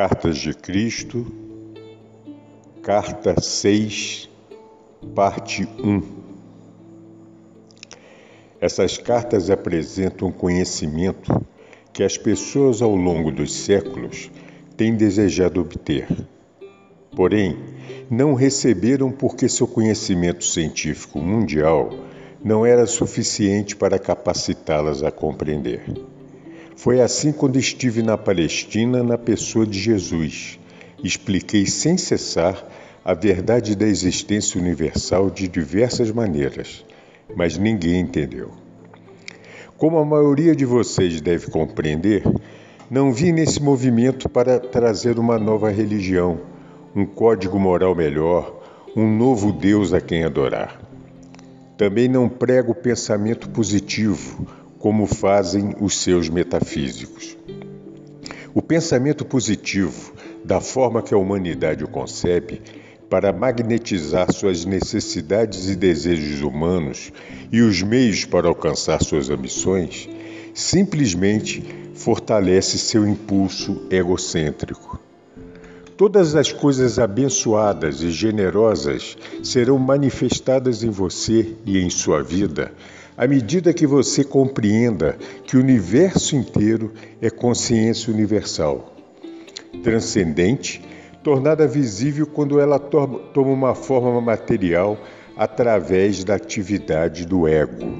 Cartas de Cristo, Carta 6, Parte 1. Essas cartas apresentam conhecimento que as pessoas ao longo dos séculos têm desejado obter. Porém, não receberam porque seu conhecimento científico mundial não era suficiente para capacitá-las a compreender. Foi assim quando estive na Palestina na pessoa de Jesus. Expliquei sem cessar a verdade da existência universal de diversas maneiras, mas ninguém entendeu. Como a maioria de vocês deve compreender, não vim nesse movimento para trazer uma nova religião, um código moral melhor, um novo Deus a quem adorar. Também não prego pensamento positivo, como fazem os seus metafísicos. O pensamento positivo, da forma que a humanidade o concebe, para magnetizar suas necessidades e desejos humanos e os meios para alcançar suas ambições, simplesmente fortalece seu impulso egocêntrico. Todas as coisas abençoadas e generosas serão manifestadas em você e em sua vida à medida que você compreenda que o universo inteiro é consciência universal, transcendente, tornada visível quando ela toma uma forma material através da atividade do ego.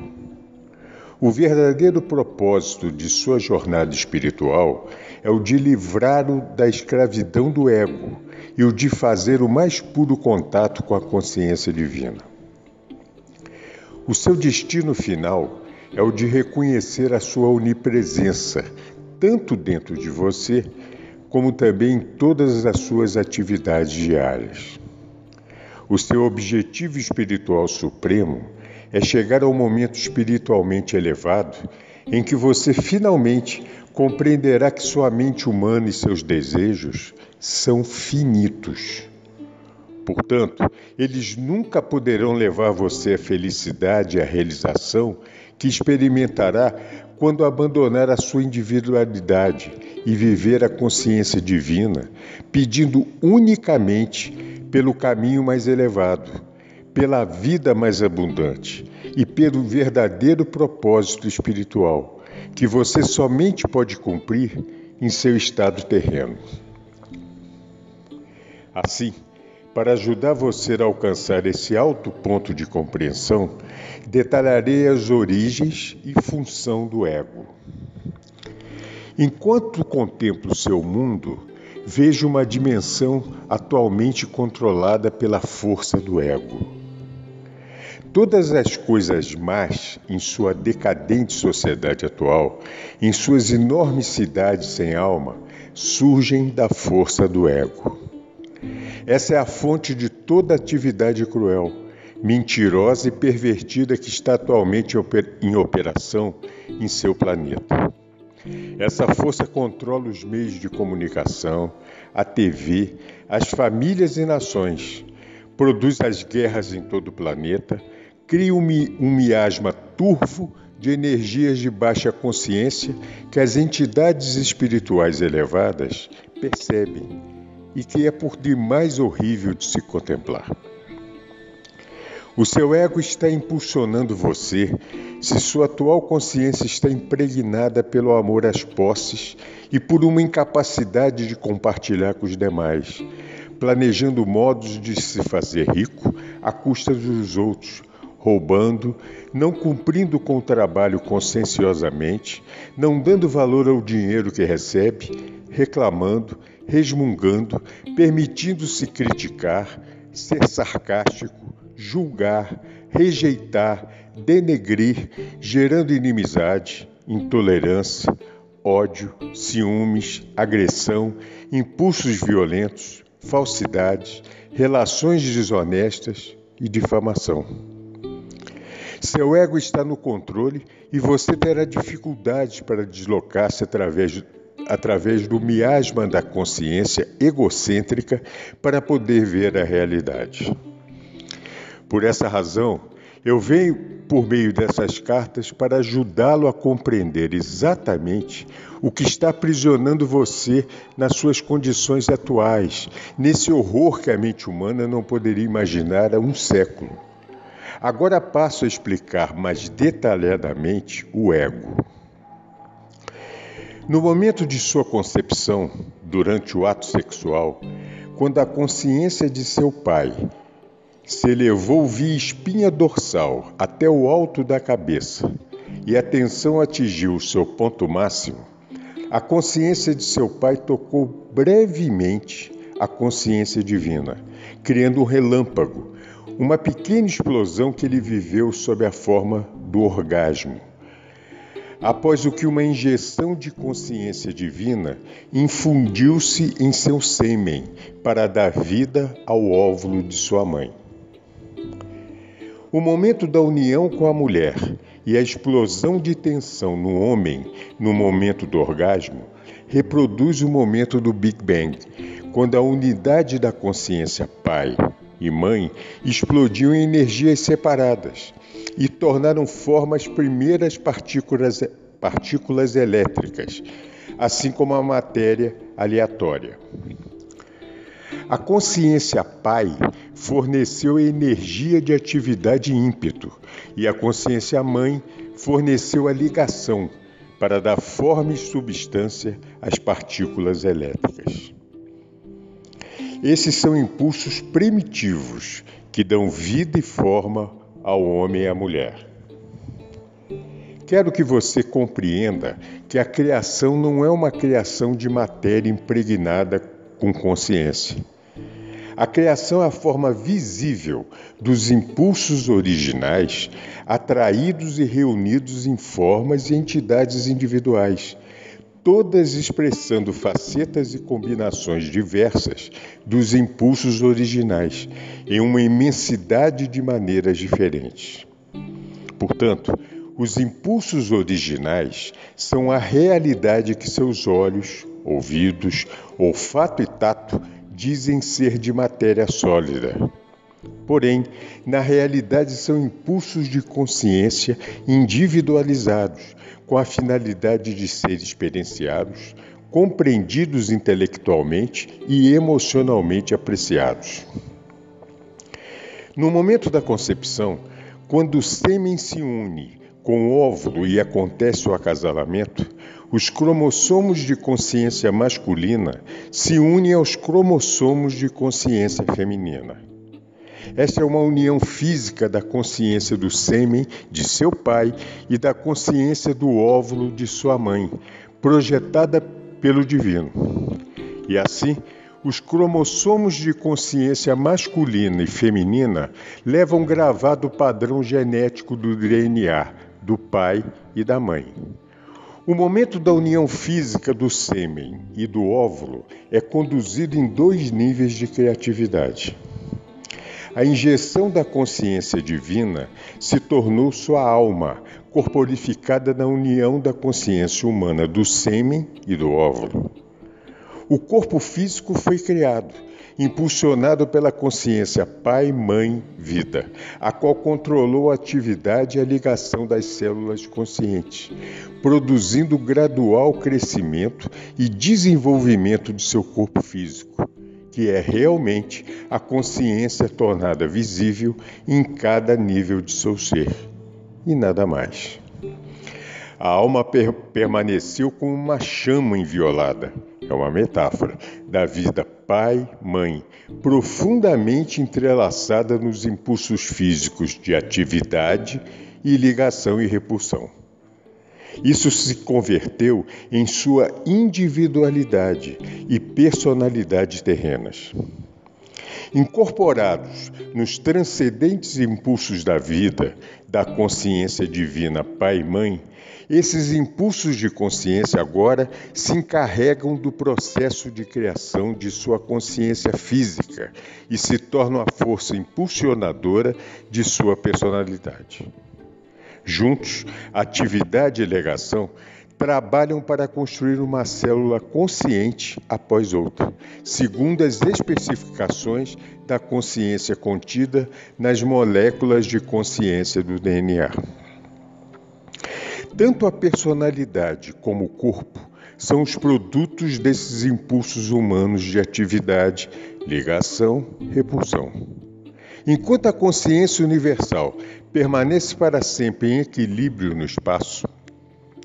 O verdadeiro propósito de sua jornada espiritual é o de livrá-lo da escravidão do ego e o de fazer o mais puro contato com a consciência divina. O seu destino final é o de reconhecer a sua onipresença, tanto dentro de você, como também em todas as suas atividades diárias. O seu objetivo espiritual supremo é chegar ao momento espiritualmente elevado em que você finalmente compreenderá que sua mente humana e seus desejos são finitos. Portanto, eles nunca poderão levar você à felicidade e à realização que experimentará quando abandonar a sua individualidade e viver a consciência divina, pedindo unicamente pelo caminho mais elevado, pela vida mais abundante e pelo verdadeiro propósito espiritual, que você somente pode cumprir em seu estado terreno. Assim, para ajudar você a alcançar esse alto ponto de compreensão, detalharei as origens e função do ego. Enquanto contemplo seu mundo, vejo uma dimensão atualmente controlada pela força do ego. Todas as coisas más em sua decadente sociedade atual, em suas enormes cidades sem alma, surgem da força do ego. Essa é a fonte de toda atividade cruel, mentirosa e pervertida que está atualmente em operação em seu planeta. Essa força controla os meios de comunicação, a TV, as famílias e nações, produz as guerras em todo o planeta, cria um, um miasma turvo de energias de baixa consciência que as entidades espirituais elevadas percebem e que é por demais horrível de se contemplar. O seu ego está impulsionando você se sua atual consciência está impregnada pelo amor às posses e por uma incapacidade de compartilhar com os demais, planejando modos de se fazer rico à custa dos outros, roubando, não cumprindo com o trabalho conscienciosamente, não dando valor ao dinheiro que recebe, reclamando, resmungando, permitindo-se criticar, ser sarcástico, julgar, rejeitar, denegrir, gerando inimizade, intolerância, ódio, ciúmes, agressão, impulsos violentos, falsidades, relações desonestas e difamação. Seu ego está no controle e você terá dificuldades para deslocar-se através, através do miasma da consciência egocêntrica para poder ver a realidade. Por essa razão, eu venho por meio dessas cartas para ajudá-lo a compreender exatamente o que está aprisionando você nas suas condições atuais, nesse horror que a mente humana não poderia imaginar há um século. Agora passo a explicar mais detalhadamente o ego. No momento de sua concepção, durante o ato sexual, quando a consciência de seu pai se elevou via espinha dorsal até o alto da cabeça e a tensão atingiu seu ponto máximo, a consciência de seu pai tocou brevemente a consciência divina, criando um relâmpago, uma pequena explosão que ele viveu sob a forma do orgasmo. Após o que uma injeção de consciência divina infundiu-se em seu sêmen para dar vida ao óvulo de sua mãe. O momento da união com a mulher e a explosão de tensão no homem no momento do orgasmo reproduz o momento do Big Bang, quando a unidade da consciência pai e mãe explodiu em energias separadas e tornaram forma as primeiras partículas, partículas elétricas, assim como a matéria aleatória. A consciência pai forneceu energia de atividade e ímpeto, e a consciência mãe forneceu a ligação para dar forma e substância às partículas elétricas. Esses são impulsos primitivos que dão vida e forma ao homem e à mulher. Quero que você compreenda que a criação não é uma criação de matéria impregnada com consciência. A criação é a forma visível dos impulsos originais atraídos e reunidos em formas e entidades individuais, todas expressando facetas e combinações diversas dos impulsos originais, em uma imensidade de maneiras diferentes. Portanto, os impulsos originais são a realidade que seus olhos, ouvidos, olfato e tato dizem ser de matéria sólida. Porém, na realidade são impulsos de consciência individualizados, com a finalidade de ser experienciados, compreendidos intelectualmente e emocionalmente apreciados. No momento da concepção, quando o sêmen se une com o óvulo e acontece o acasalamento, os cromossomos de consciência masculina se unem aos cromossomos de consciência feminina. Esta é uma união física da consciência do sêmen de seu pai e da consciência do óvulo de sua mãe, projetada pelo divino. E assim, os cromossomos de consciência masculina e feminina levam gravado o padrão genético do DNA do pai e da mãe. O momento da união física do sêmen e do óvulo é conduzido em dois níveis de criatividade. A injeção da consciência divina se tornou sua alma, corporificada na união da consciência humana do sêmen e do óvulo. O corpo físico foi criado impulsionado pela consciência Pai, Mãe, Vida, a qual controlou a atividade e a ligação das células conscientes, produzindo gradual crescimento e desenvolvimento de seu corpo físico, que é realmente a consciência tornada visível em cada nível de seu ser, e nada mais. A alma per permaneceu como uma chama inviolada é uma metáfora, da vida pai-mãe, profundamente entrelaçada nos impulsos físicos de atividade e ligação e repulsão. Isso se converteu em sua individualidade e personalidade terrenas. Incorporados nos transcendentes impulsos da vida, da consciência divina Pai e Mãe, esses impulsos de consciência agora se encarregam do processo de criação de sua consciência física e se tornam a força impulsionadora de sua personalidade. Juntos, atividade e legação trabalham para construir uma célula consciente após outra, segundo as especificações da consciência contida nas moléculas de consciência do DNA. Tanto a personalidade como o corpo são os produtos desses impulsos humanos de atividade, ligação, repulsão. Enquanto a consciência universal permanece para sempre em equilíbrio no espaço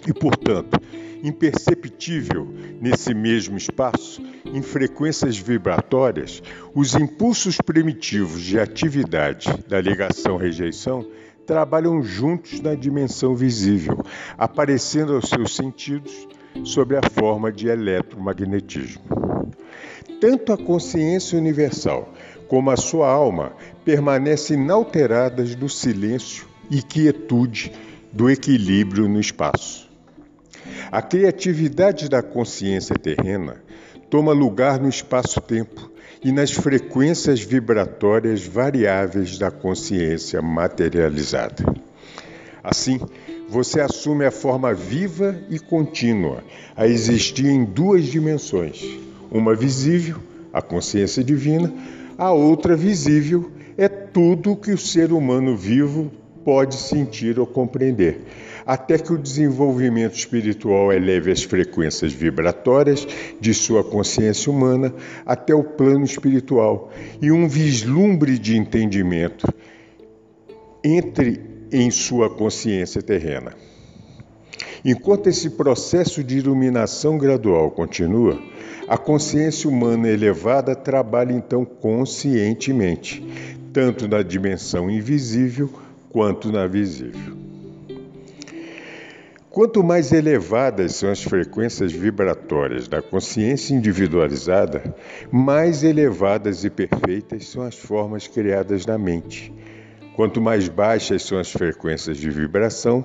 e, portanto, imperceptível nesse mesmo espaço, em frequências vibratórias, os impulsos primitivos de atividade da ligação-rejeição trabalham juntos na dimensão visível, aparecendo aos seus sentidos sob a forma de eletromagnetismo. Tanto a consciência universal como a sua alma permanecem inalteradas do silêncio e quietude do equilíbrio no espaço. A criatividade da consciência terrena toma lugar no espaço-tempo e nas frequências vibratórias variáveis da consciência materializada. Assim, você assume a forma viva e contínua a existir em duas dimensões: uma visível, a consciência divina, a outra visível é tudo que o ser humano vivo pode sentir ou compreender até que o desenvolvimento espiritual eleve as frequências vibratórias de sua consciência humana até o plano espiritual e um vislumbre de entendimento entre em sua consciência terrena. Enquanto esse processo de iluminação gradual continua, a consciência humana elevada trabalha então conscientemente, tanto na dimensão invisível quanto na visível. Quanto mais elevadas são as frequências vibratórias da consciência individualizada, mais elevadas e perfeitas são as formas criadas na mente. Quanto mais baixas são as frequências de vibração,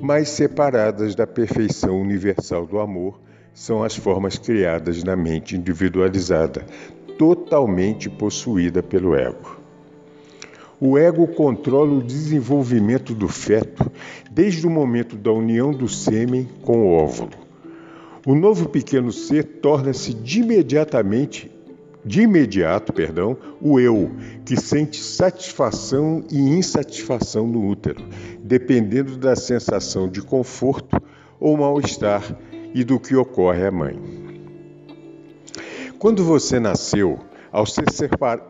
mais separadas da perfeição universal do amor são as formas criadas na mente individualizada, totalmente possuída pelo ego. O ego controla o desenvolvimento do feto desde o momento da união do sêmen com o óvulo. O novo pequeno ser torna-se imediatamente de imediato, perdão, o eu, que sente satisfação e insatisfação no útero, dependendo da sensação de conforto ou mal-estar e do que ocorre à mãe. Quando você nasceu, ao ser,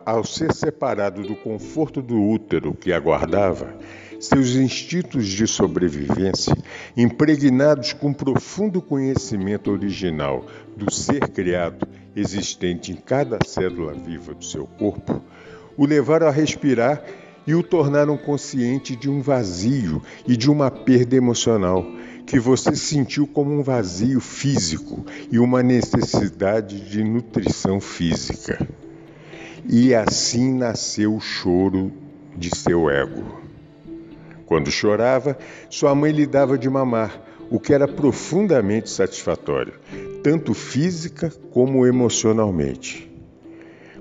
ao ser separado do conforto do útero que aguardava, seus instintos de sobrevivência, impregnados com profundo conhecimento original do ser criado existente em cada célula viva do seu corpo, o levaram a respirar e o tornaram consciente de um vazio e de uma perda emocional que você sentiu como um vazio físico e uma necessidade de nutrição física. E assim nasceu o choro de seu ego. Quando chorava, sua mãe lhe dava de mamar, o que era profundamente satisfatório, tanto física como emocionalmente.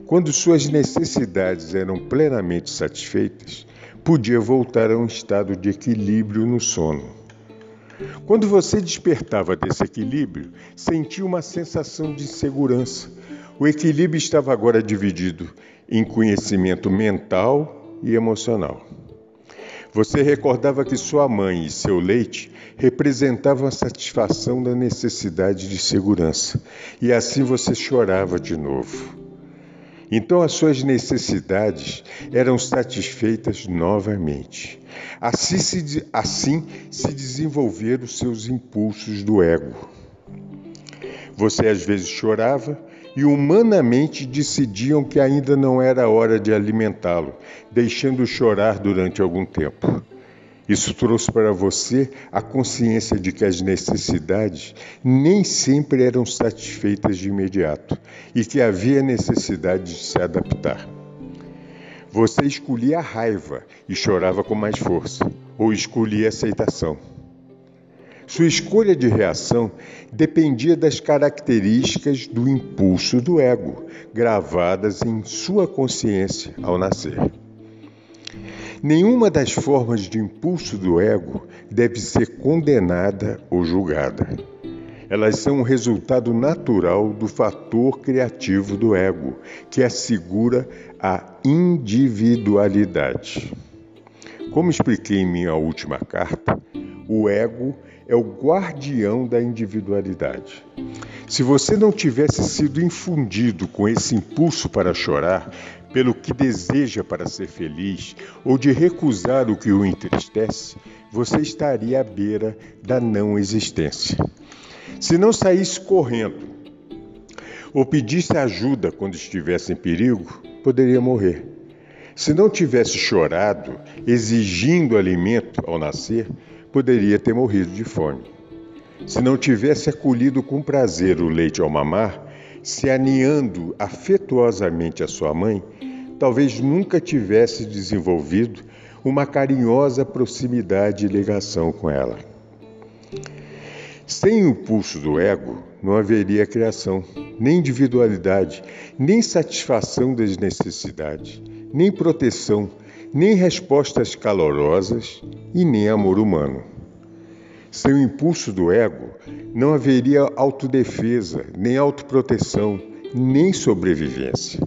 Quando suas necessidades eram plenamente satisfeitas, podia voltar a um estado de equilíbrio no sono. Quando você despertava desse equilíbrio, sentia uma sensação de segurança, o equilíbrio estava agora dividido em conhecimento mental e emocional. Você recordava que sua mãe e seu leite representavam a satisfação da necessidade de segurança, e assim você chorava de novo. Então as suas necessidades eram satisfeitas novamente. Assim se, assim se desenvolveram os seus impulsos do ego. Você às vezes chorava e humanamente decidiam que ainda não era hora de alimentá-lo, deixando-o chorar durante algum tempo. Isso trouxe para você a consciência de que as necessidades nem sempre eram satisfeitas de imediato e que havia necessidade de se adaptar. Você escolhia a raiva e chorava com mais força, ou escolhia a aceitação. Sua escolha de reação dependia das características do impulso do ego, gravadas em sua consciência ao nascer. Nenhuma das formas de impulso do ego deve ser condenada ou julgada. Elas são um resultado natural do fator criativo do ego, que assegura a individualidade. Como expliquei em minha última carta, o ego é o guardião da individualidade. Se você não tivesse sido infundido com esse impulso para chorar, pelo que deseja para ser feliz, ou de recusar o que o entristece, você estaria à beira da não existência. Se não saísse correndo ou pedisse ajuda quando estivesse em perigo, poderia morrer. Se não tivesse chorado, exigindo alimento ao nascer, poderia ter morrido de fome. Se não tivesse acolhido com prazer o leite ao mamar, se aninhando afetuosamente a sua mãe, talvez nunca tivesse desenvolvido uma carinhosa proximidade e ligação com ela. Sem o impulso do ego, não haveria criação, nem individualidade, nem satisfação das necessidades, nem proteção, nem respostas calorosas e nem amor humano. Sem o impulso do ego, não haveria autodefesa, nem autoproteção, nem sobrevivência.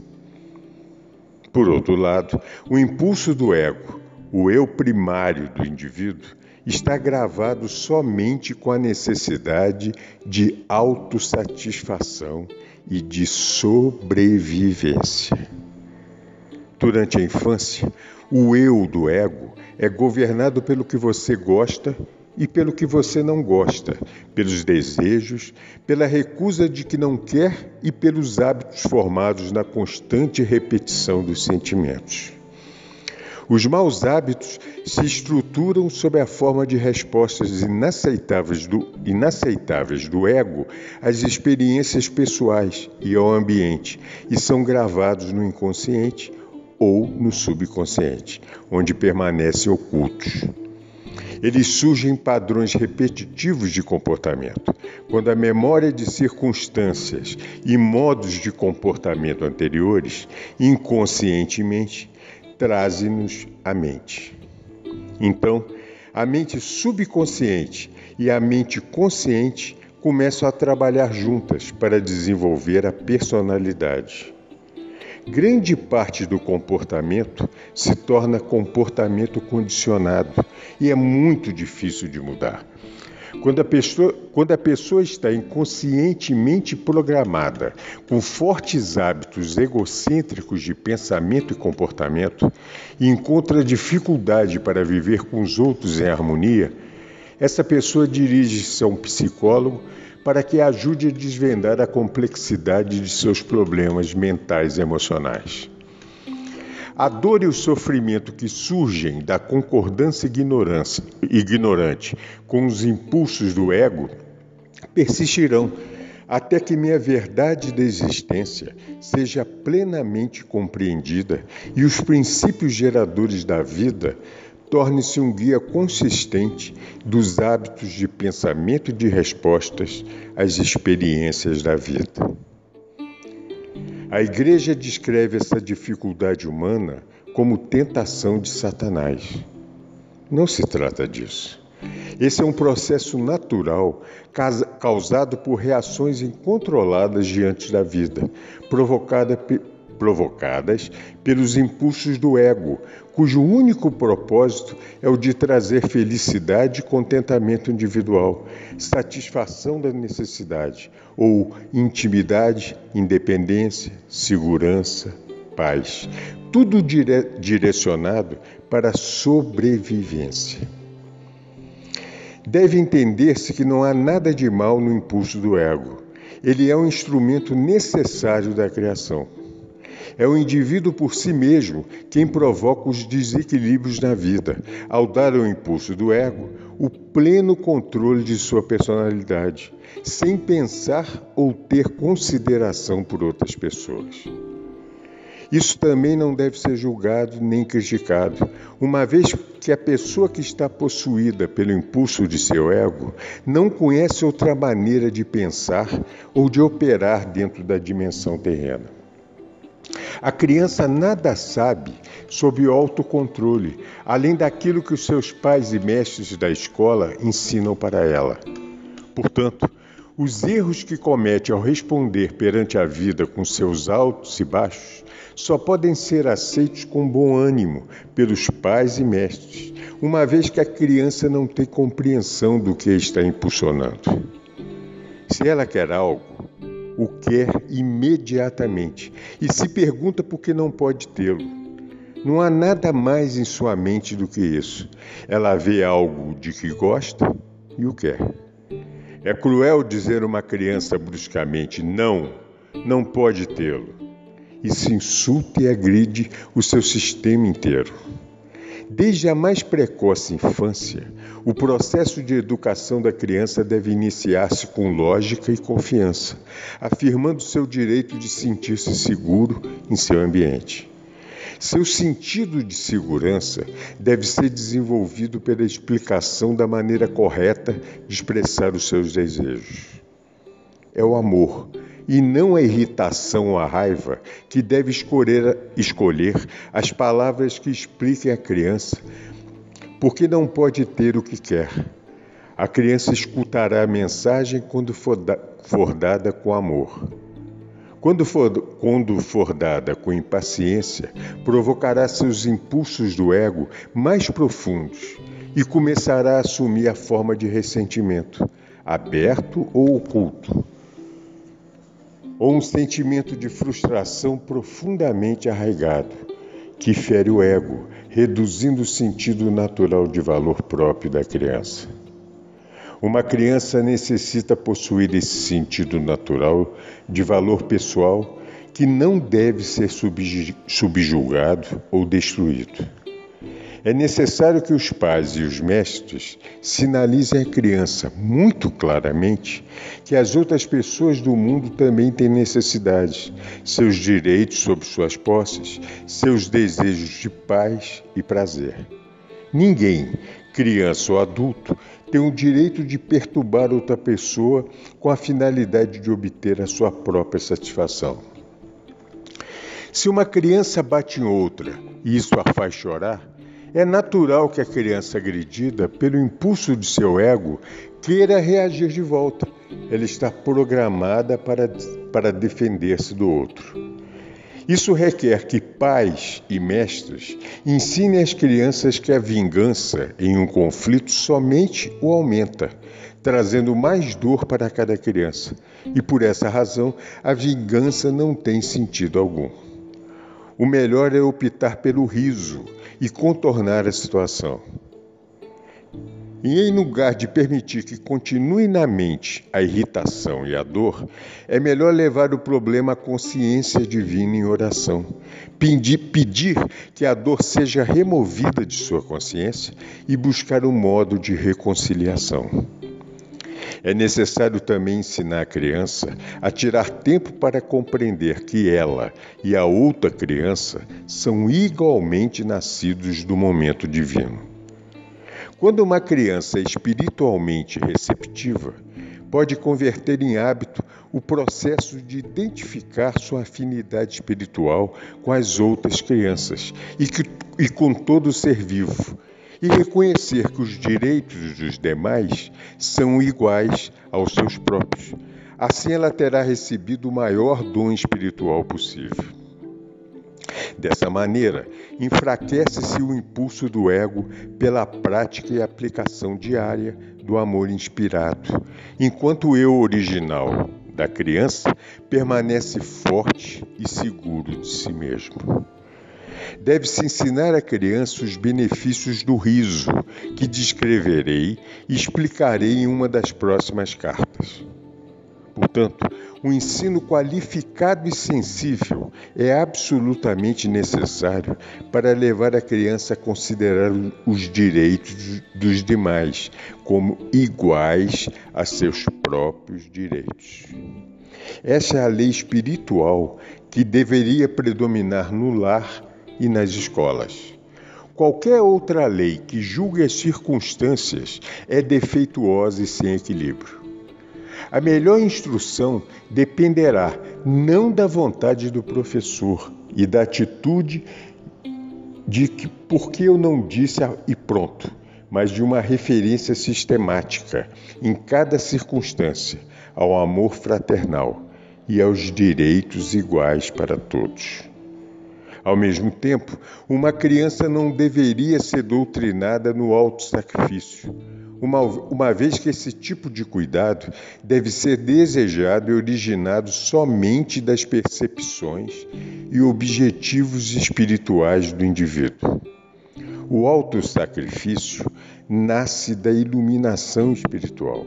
Por outro lado, o impulso do ego, o eu primário do indivíduo, está gravado somente com a necessidade de autossatisfação e de sobrevivência. Durante a infância, o eu do ego é governado pelo que você gosta e pelo que você não gosta, pelos desejos, pela recusa de que não quer e pelos hábitos formados na constante repetição dos sentimentos. Os maus hábitos se estruturam sob a forma de respostas inaceitáveis do, inaceitáveis do ego às experiências pessoais e ao ambiente e são gravados no inconsciente ou no subconsciente, onde permanecem ocultos. Eles surgem padrões repetitivos de comportamento, quando a memória de circunstâncias e modos de comportamento anteriores, inconscientemente, trazem-nos à mente. Então, a mente subconsciente e a mente consciente começam a trabalhar juntas para desenvolver a personalidade. Grande parte do comportamento se torna comportamento condicionado e é muito difícil de mudar. Quando a, pessoa, quando a pessoa está inconscientemente programada com fortes hábitos egocêntricos de pensamento e comportamento e encontra dificuldade para viver com os outros em harmonia, essa pessoa dirige-se a um psicólogo para que ajude a desvendar a complexidade de seus problemas mentais e emocionais. A dor e o sofrimento que surgem da concordância ignorante com os impulsos do ego persistirão até que minha verdade da existência seja plenamente compreendida e os princípios geradores da vida torne-se um guia consistente dos hábitos de pensamento e de respostas às experiências da vida. A Igreja descreve essa dificuldade humana como tentação de Satanás. Não se trata disso. Esse é um processo natural causado por reações incontroladas diante da vida, provocada provocadas pelos impulsos do ego, cujo único propósito é o de trazer felicidade e contentamento individual, satisfação da necessidade, ou intimidade, independência, segurança, paz. Tudo dire direcionado para a sobrevivência. Deve entender-se que não há nada de mal no impulso do ego. Ele é um instrumento necessário da criação. É o indivíduo por si mesmo quem provoca os desequilíbrios na vida, ao dar ao impulso do ego o pleno controle de sua personalidade, sem pensar ou ter consideração por outras pessoas. Isso também não deve ser julgado nem criticado, uma vez que a pessoa que está possuída pelo impulso de seu ego não conhece outra maneira de pensar ou de operar dentro da dimensão terrena. A criança nada sabe sobre o autocontrole, além daquilo que os seus pais e mestres da escola ensinam para ela. Portanto, os erros que comete ao responder perante a vida com seus altos e baixos só podem ser aceitos com bom ânimo pelos pais e mestres, uma vez que a criança não tem compreensão do que está impulsionando. Se ela quer algo, o quer imediatamente e se pergunta por que não pode tê-lo. Não há nada mais em sua mente do que isso. Ela vê algo de que gosta e o quer. É cruel dizer uma criança bruscamente: não, não pode tê-lo se insulta e agride o seu sistema inteiro. Desde a mais precoce infância, o processo de educação da criança deve iniciar-se com lógica e confiança, afirmando seu direito de sentir-se seguro em seu ambiente. Seu sentido de segurança deve ser desenvolvido pela explicação da maneira correta de expressar os seus desejos. É o amor e não a irritação ou a raiva que deve escolher, escolher as palavras que expliquem à criança porque não pode ter o que quer. A criança escutará a mensagem quando for, da, for dada com amor. Quando for, quando for dada com impaciência, provocará seus impulsos do ego mais profundos e começará a assumir a forma de ressentimento, aberto ou oculto ou um sentimento de frustração profundamente arraigado, que fere o ego, reduzindo o sentido natural de valor próprio da criança. Uma criança necessita possuir esse sentido natural de valor pessoal que não deve ser subjugado ou destruído. É necessário que os pais e os mestres sinalizem à criança muito claramente que as outras pessoas do mundo também têm necessidades, seus direitos sobre suas posses, seus desejos de paz e prazer. Ninguém, criança ou adulto, tem o direito de perturbar outra pessoa com a finalidade de obter a sua própria satisfação. Se uma criança bate em outra e isso a faz chorar, é natural que a criança agredida, pelo impulso de seu ego, queira reagir de volta. Ela está programada para, para defender-se do outro. Isso requer que pais e mestres ensinem às crianças que a vingança em um conflito somente o aumenta, trazendo mais dor para cada criança. E por essa razão, a vingança não tem sentido algum. O melhor é optar pelo riso e contornar a situação. E em lugar de permitir que continue na mente a irritação e a dor, é melhor levar o problema à consciência divina em oração. Pedir, pedir que a dor seja removida de sua consciência e buscar um modo de reconciliação. É necessário também ensinar a criança a tirar tempo para compreender que ela e a outra criança são igualmente nascidos do momento divino. Quando uma criança é espiritualmente receptiva, pode converter em hábito o processo de identificar sua afinidade espiritual com as outras crianças e, que, e com todo ser vivo, e reconhecer que os direitos dos demais são iguais aos seus próprios. Assim ela terá recebido o maior dom espiritual possível. Dessa maneira, enfraquece-se o impulso do ego pela prática e aplicação diária do amor inspirado, enquanto o eu original da criança permanece forte e seguro de si mesmo. Deve-se ensinar à criança os benefícios do riso, que descreverei e explicarei em uma das próximas cartas. Portanto, um ensino qualificado e sensível é absolutamente necessário para levar a criança a considerar os direitos dos demais como iguais a seus próprios direitos. Essa é a lei espiritual que deveria predominar no lar e nas escolas. Qualquer outra lei que julgue as circunstâncias é defeituosa e sem equilíbrio. A melhor instrução dependerá não da vontade do professor e da atitude de que porque eu não disse e pronto, mas de uma referência sistemática em cada circunstância ao amor fraternal e aos direitos iguais para todos. Ao mesmo tempo, uma criança não deveria ser doutrinada no auto-sacrifício, uma, uma vez que esse tipo de cuidado deve ser desejado e originado somente das percepções e objetivos espirituais do indivíduo. O auto-sacrifício nasce da iluminação espiritual,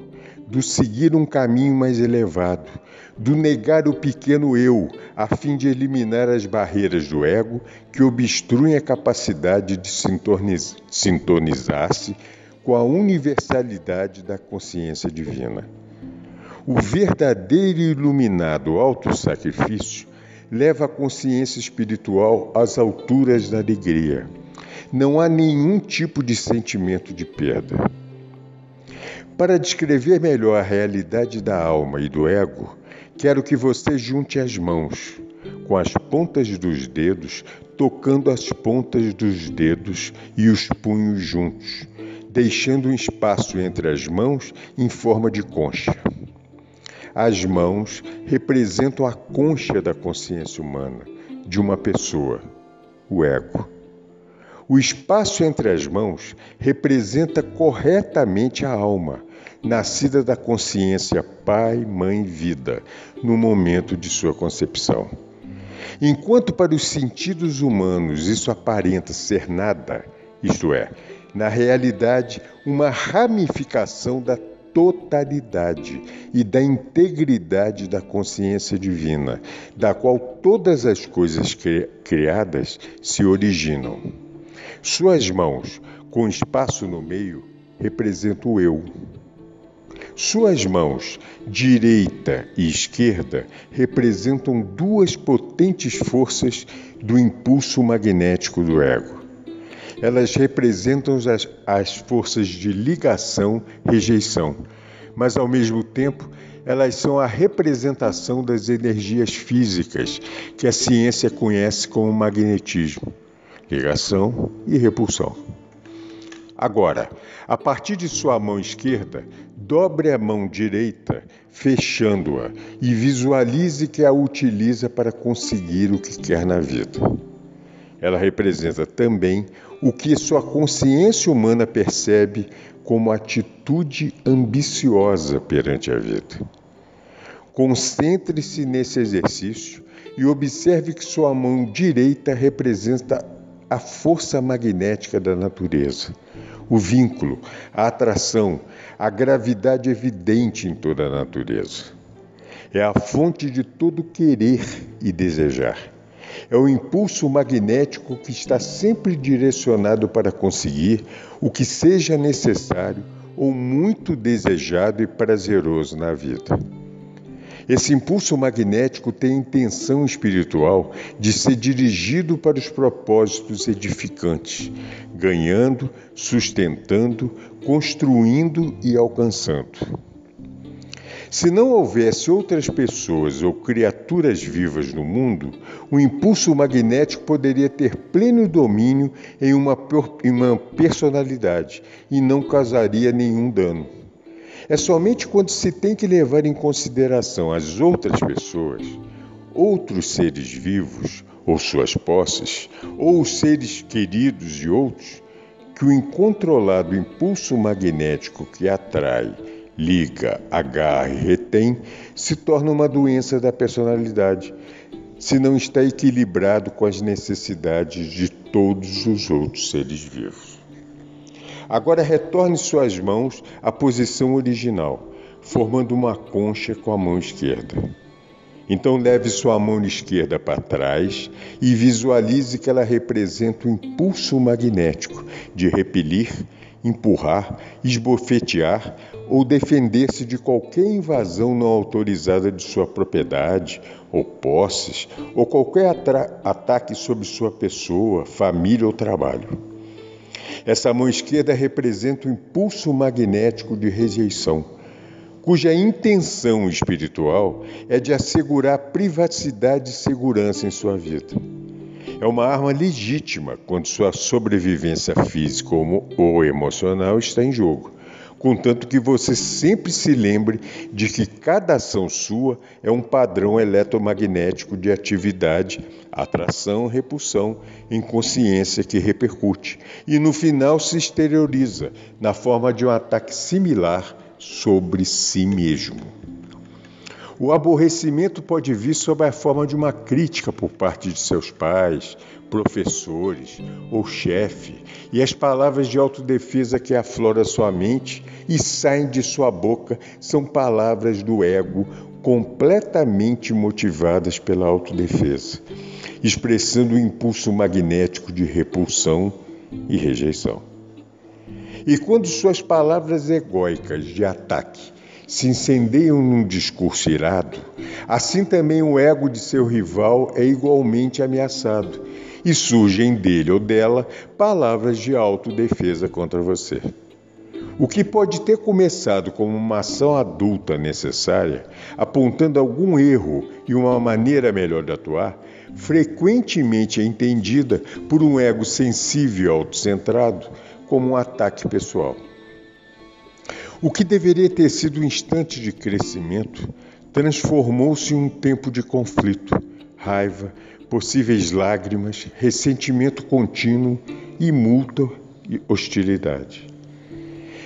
do seguir um caminho mais elevado, do negar o pequeno eu, a fim de eliminar as barreiras do ego que obstruem a capacidade de sintonizar-se com a universalidade da consciência divina. O verdadeiro e iluminado autossacrifício leva a consciência espiritual às alturas da alegria. Não há nenhum tipo de sentimento de perda. Para descrever melhor a realidade da alma e do ego, quero que você junte as mãos, com as pontas dos dedos tocando as pontas dos dedos e os punhos juntos, deixando um espaço entre as mãos em forma de concha. As mãos representam a concha da consciência humana, de uma pessoa, o ego. O espaço entre as mãos representa corretamente a alma, nascida da consciência Pai, Mãe, Vida, no momento de sua concepção. Enquanto para os sentidos humanos isso aparenta ser nada, isto é, na realidade, uma ramificação da totalidade e da integridade da consciência divina, da qual todas as coisas criadas se originam. Suas mãos, com espaço no meio, representam o eu. Suas mãos, direita e esquerda, representam duas potentes forças do impulso magnético do ego elas representam as, as forças de ligação, rejeição, mas ao mesmo tempo elas são a representação das energias físicas que a ciência conhece como magnetismo, ligação e repulsão. Agora, a partir de sua mão esquerda, dobre a mão direita, fechando-a, e visualize que a utiliza para conseguir o que quer na vida. Ela representa também o que sua consciência humana percebe como atitude ambiciosa perante a vida. Concentre-se nesse exercício e observe que sua mão direita representa a força magnética da natureza, o vínculo, a atração, a gravidade evidente em toda a natureza. É a fonte de todo querer e desejar é o impulso magnético que está sempre direcionado para conseguir o que seja necessário ou muito desejado e prazeroso na vida. Esse impulso magnético tem a intenção espiritual de ser dirigido para os propósitos edificantes, ganhando, sustentando, construindo e alcançando. Se não houvesse outras pessoas ou criaturas vivas no mundo, o impulso magnético poderia ter pleno domínio em uma, personalidade e não causaria nenhum dano. É somente quando se tem que levar em consideração as outras pessoas, outros seres vivos, ou suas posses, ou os seres queridos de outros, que o incontrolado impulso magnético que atrai liga, agarra e retém, se torna uma doença da personalidade, se não está equilibrado com as necessidades de todos os outros seres vivos. Agora retorne suas mãos à posição original, formando uma concha com a mão esquerda. Então leve sua mão esquerda para trás e visualize que ela representa o impulso magnético de repelir empurrar, esbofetear ou defender-se de qualquer invasão não autorizada de sua propriedade ou posses, ou qualquer ataque sobre sua pessoa, família ou trabalho. Essa mão esquerda representa o impulso magnético de rejeição, cuja intenção espiritual é de assegurar privacidade e segurança em sua vida. É uma arma legítima quando sua sobrevivência física ou emocional está em jogo contanto que você sempre se lembre de que cada ação sua é um padrão eletromagnético de atividade, atração, repulsão, inconsciência que repercute e no final se exterioriza na forma de um ataque similar sobre si mesmo. O aborrecimento pode vir sob a forma de uma crítica por parte de seus pais, professores ou chefe, e as palavras de autodefesa que afloram sua mente e saem de sua boca são palavras do ego completamente motivadas pela autodefesa, expressando o impulso magnético de repulsão e rejeição. E quando suas palavras egóicas de ataque se incendeiam num discurso irado, assim também o ego de seu rival é igualmente ameaçado e surgem dele ou dela palavras de autodefesa contra você. O que pode ter começado como uma ação adulta necessária, apontando algum erro e uma maneira melhor de atuar, frequentemente é entendida por um ego sensível e autocentrado como um ataque pessoal. O que deveria ter sido um instante de crescimento transformou-se em um tempo de conflito, raiva, possíveis lágrimas, ressentimento contínuo e multa e hostilidade.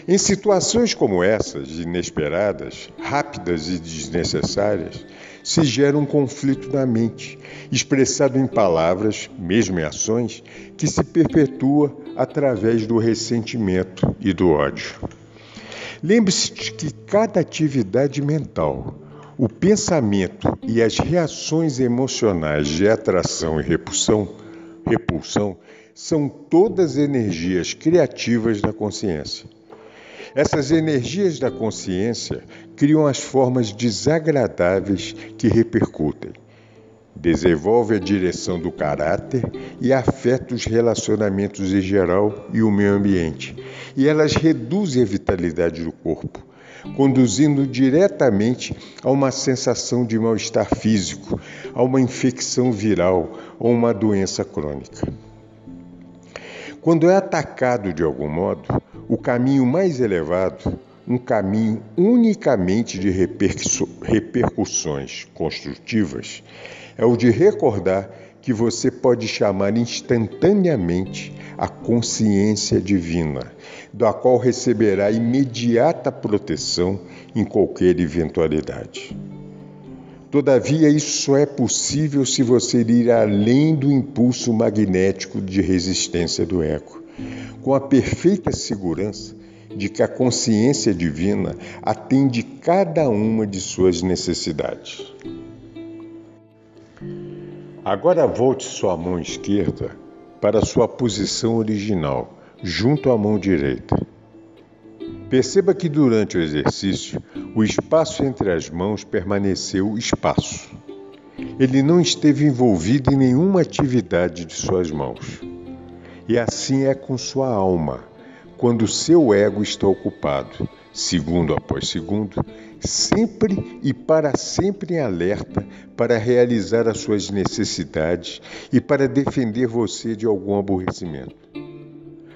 Em situações como essas, inesperadas, rápidas e desnecessárias, se gera um conflito na mente, expressado em palavras, mesmo em ações, que se perpetua através do ressentimento e do ódio. Lembre-se de que cada atividade mental, o pensamento e as reações emocionais de atração e repulsão, repulsão são todas energias criativas da consciência. Essas energias da consciência criam as formas desagradáveis que repercutem desenvolve a direção do caráter e afeta os relacionamentos em geral e o meio ambiente. E elas reduzem a vitalidade do corpo, conduzindo diretamente a uma sensação de mal-estar físico, a uma infecção viral ou uma doença crônica. Quando é atacado de algum modo, o caminho mais elevado, um caminho unicamente de repercussões construtivas, é o de recordar que você pode chamar instantaneamente a consciência divina, da qual receberá imediata proteção em qualquer eventualidade. Todavia, isso é possível se você ir além do impulso magnético de resistência do ego, com a perfeita segurança de que a consciência divina atende cada uma de suas necessidades. Agora volte sua mão esquerda para sua posição original, junto à mão direita. Perceba que durante o exercício, o espaço entre as mãos permaneceu espaço. Ele não esteve envolvido em nenhuma atividade de suas mãos. E assim é com sua alma, quando seu ego está ocupado, segundo após segundo, sempre e para sempre em alerta para realizar as suas necessidades e para defender você de algum aborrecimento.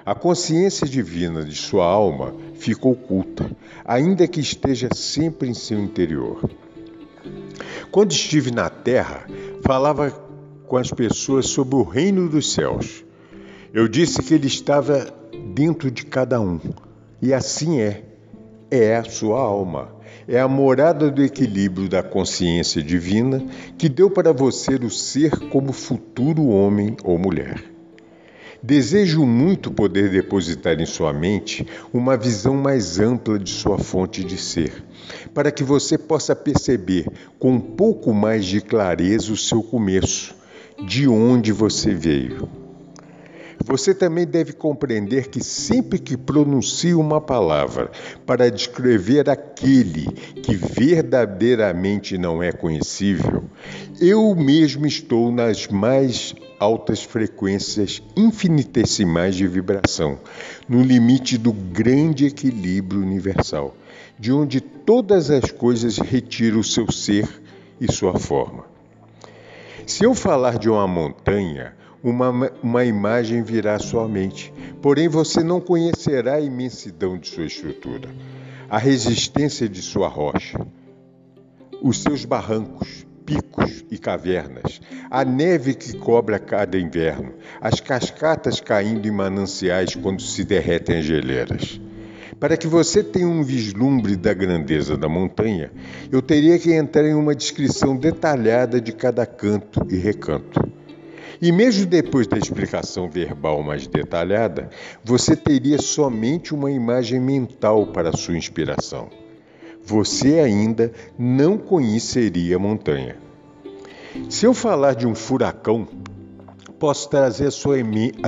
A consciência divina de sua alma fica oculta, ainda que esteja sempre em seu interior. Quando estive na terra, falava com as pessoas sobre o reino dos céus. Eu disse que ele estava dentro de cada um, e assim é. É a sua alma é a morada do equilíbrio da consciência divina que deu para você o ser como futuro homem ou mulher. Desejo muito poder depositar em sua mente uma visão mais ampla de sua fonte de ser, para que você possa perceber com um pouco mais de clareza o seu começo, de onde você veio. Você também deve compreender que sempre que pronuncio uma palavra para descrever aquele que verdadeiramente não é conhecível, eu mesmo estou nas mais altas frequências infinitesimais de vibração, no limite do grande equilíbrio universal, de onde todas as coisas retiram seu ser e sua forma. Se eu falar de uma montanha, uma, uma imagem virá à sua mente, porém você não conhecerá a imensidão de sua estrutura, a resistência de sua rocha, os seus barrancos, picos e cavernas, a neve que cobre cada inverno, as cascatas caindo em mananciais quando se derretem as geleiras. Para que você tenha um vislumbre da grandeza da montanha, eu teria que entrar em uma descrição detalhada de cada canto e recanto. E mesmo depois da explicação verbal mais detalhada, você teria somente uma imagem mental para sua inspiração. Você ainda não conheceria a montanha. Se eu falar de um furacão, posso trazer à sua,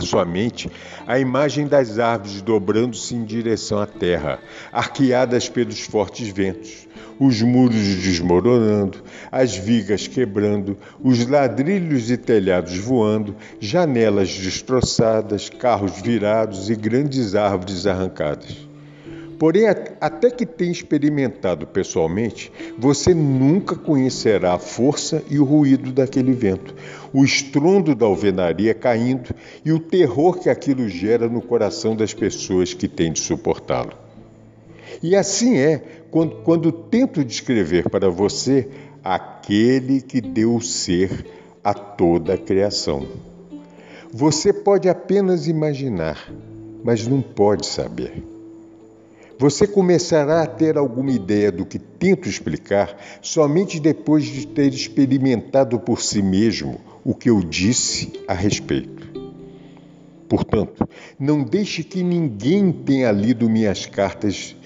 sua mente a imagem das árvores dobrando-se em direção à terra, arqueadas pelos fortes ventos, os muros desmoronando, as vigas quebrando, os ladrilhos e telhados voando, janelas destroçadas, carros virados e grandes árvores arrancadas. Porém, até que tenha experimentado pessoalmente, você nunca conhecerá a força e o ruído daquele vento, o estrondo da alvenaria caindo e o terror que aquilo gera no coração das pessoas que têm de suportá-lo. E assim é quando, quando tento descrever para você aquele que deu o ser a toda a criação. Você pode apenas imaginar, mas não pode saber. Você começará a ter alguma ideia do que tento explicar somente depois de ter experimentado por si mesmo o que eu disse a respeito. Portanto, não deixe que ninguém tenha lido minhas cartas,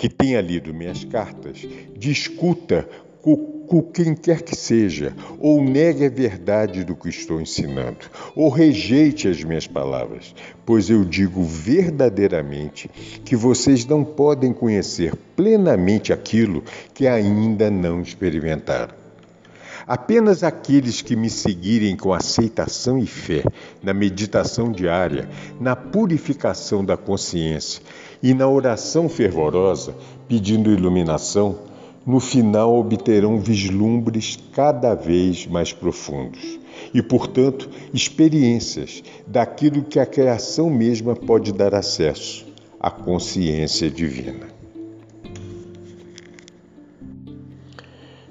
que tenha lido minhas cartas, discuta com quem quer que seja, ou negue a verdade do que estou ensinando, ou rejeite as minhas palavras, pois eu digo verdadeiramente que vocês não podem conhecer plenamente aquilo que ainda não experimentaram. Apenas aqueles que me seguirem com aceitação e fé na meditação diária, na purificação da consciência e na oração fervorosa pedindo iluminação no final obterão vislumbres cada vez mais profundos e, portanto, experiências daquilo que a criação mesma pode dar acesso a consciência divina.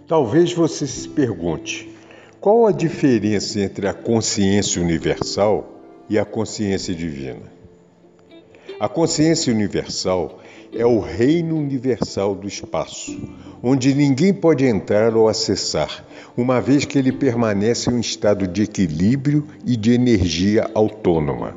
Talvez você se pergunte: qual a diferença entre a consciência universal e a consciência divina? A consciência universal é o reino universal do espaço, onde ninguém pode entrar ou acessar, uma vez que ele permanece em um estado de equilíbrio e de energia autônoma.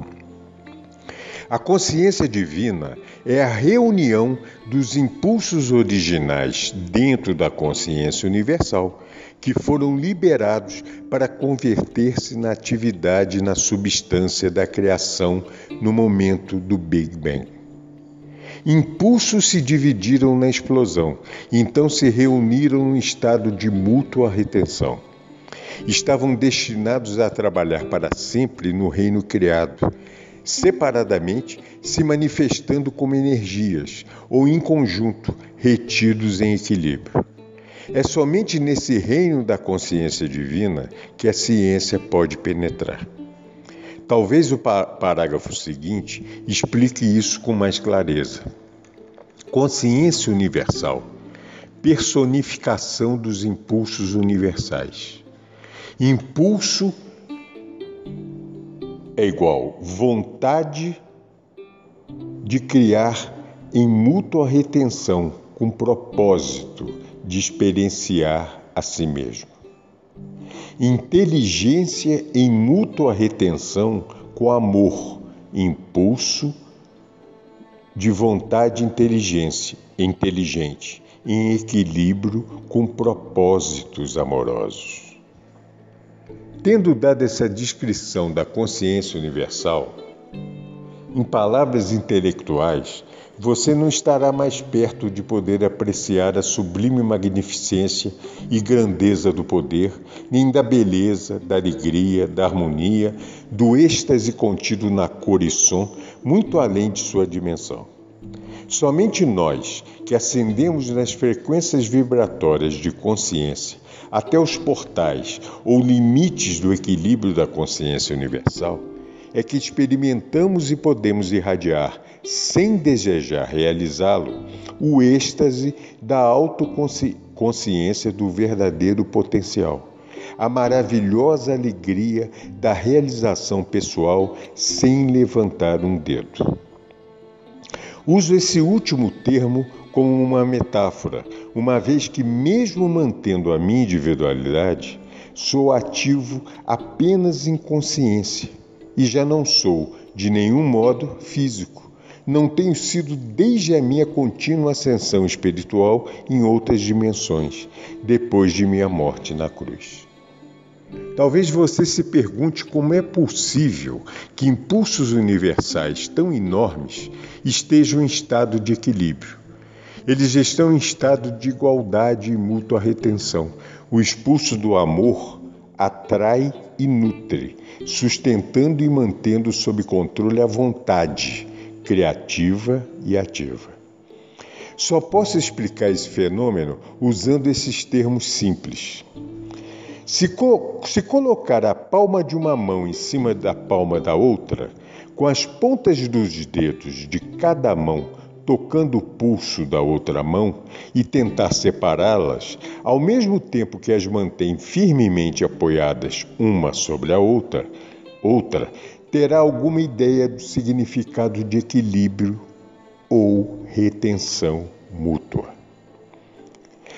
A consciência divina é a reunião dos impulsos originais dentro da consciência universal que foram liberados para converter-se na atividade na substância da criação no momento do Big Bang. Impulsos se dividiram na explosão, então se reuniram em estado de mútua retenção. Estavam destinados a trabalhar para sempre no reino criado, separadamente se manifestando como energias, ou em conjunto, retidos em equilíbrio. É somente nesse reino da consciência divina que a ciência pode penetrar. Talvez o parágrafo seguinte explique isso com mais clareza. Consciência universal, personificação dos impulsos universais. Impulso é igual vontade de criar em mútua retenção com propósito de experienciar a si mesmo. Inteligência em mútua retenção com amor, impulso de vontade inteligência, inteligente, em equilíbrio com propósitos amorosos. Tendo dado essa descrição da consciência universal, em palavras intelectuais, você não estará mais perto de poder apreciar a sublime magnificência e grandeza do poder, nem da beleza, da alegria, da harmonia, do êxtase contido na cor e som, muito além de sua dimensão. Somente nós, que ascendemos nas frequências vibratórias de consciência até os portais ou limites do equilíbrio da consciência universal, é que experimentamos e podemos irradiar, sem desejar realizá-lo, o êxtase da autoconsciência do verdadeiro potencial, a maravilhosa alegria da realização pessoal sem levantar um dedo. Uso esse último termo como uma metáfora, uma vez que, mesmo mantendo a minha individualidade, sou ativo apenas em consciência e já não sou, de nenhum modo, físico. Não tenho sido desde a minha contínua ascensão espiritual em outras dimensões, depois de minha morte na cruz. Talvez você se pergunte como é possível que impulsos universais tão enormes estejam em estado de equilíbrio. Eles estão em estado de igualdade e mútua retenção. O expulso do amor atrai e nutre, sustentando e mantendo sob controle a vontade criativa e ativa. Só posso explicar esse fenômeno usando esses termos simples. Se, co se, colocar a palma de uma mão em cima da palma da outra, com as pontas dos dedos de cada mão tocando o pulso da outra mão e tentar separá-las, ao mesmo tempo que as mantém firmemente apoiadas uma sobre a outra, outra terá alguma ideia do significado de equilíbrio ou retenção mútua.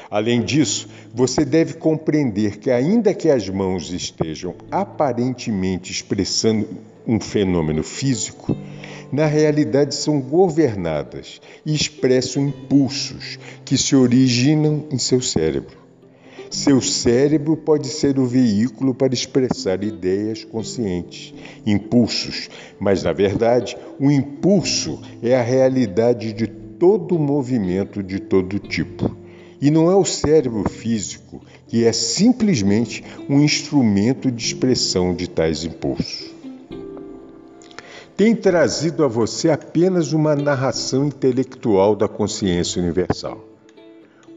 Além disso, você deve compreender que, ainda que as mãos estejam aparentemente expressando um fenômeno físico, na realidade são governadas e expressam impulsos que se originam em seu cérebro. Seu cérebro pode ser o veículo para expressar ideias conscientes, impulsos, mas na verdade, o impulso é a realidade de todo movimento de todo tipo. E não é o cérebro físico, que é simplesmente um instrumento de expressão de tais impulsos tem trazido a você apenas uma narração intelectual da consciência universal.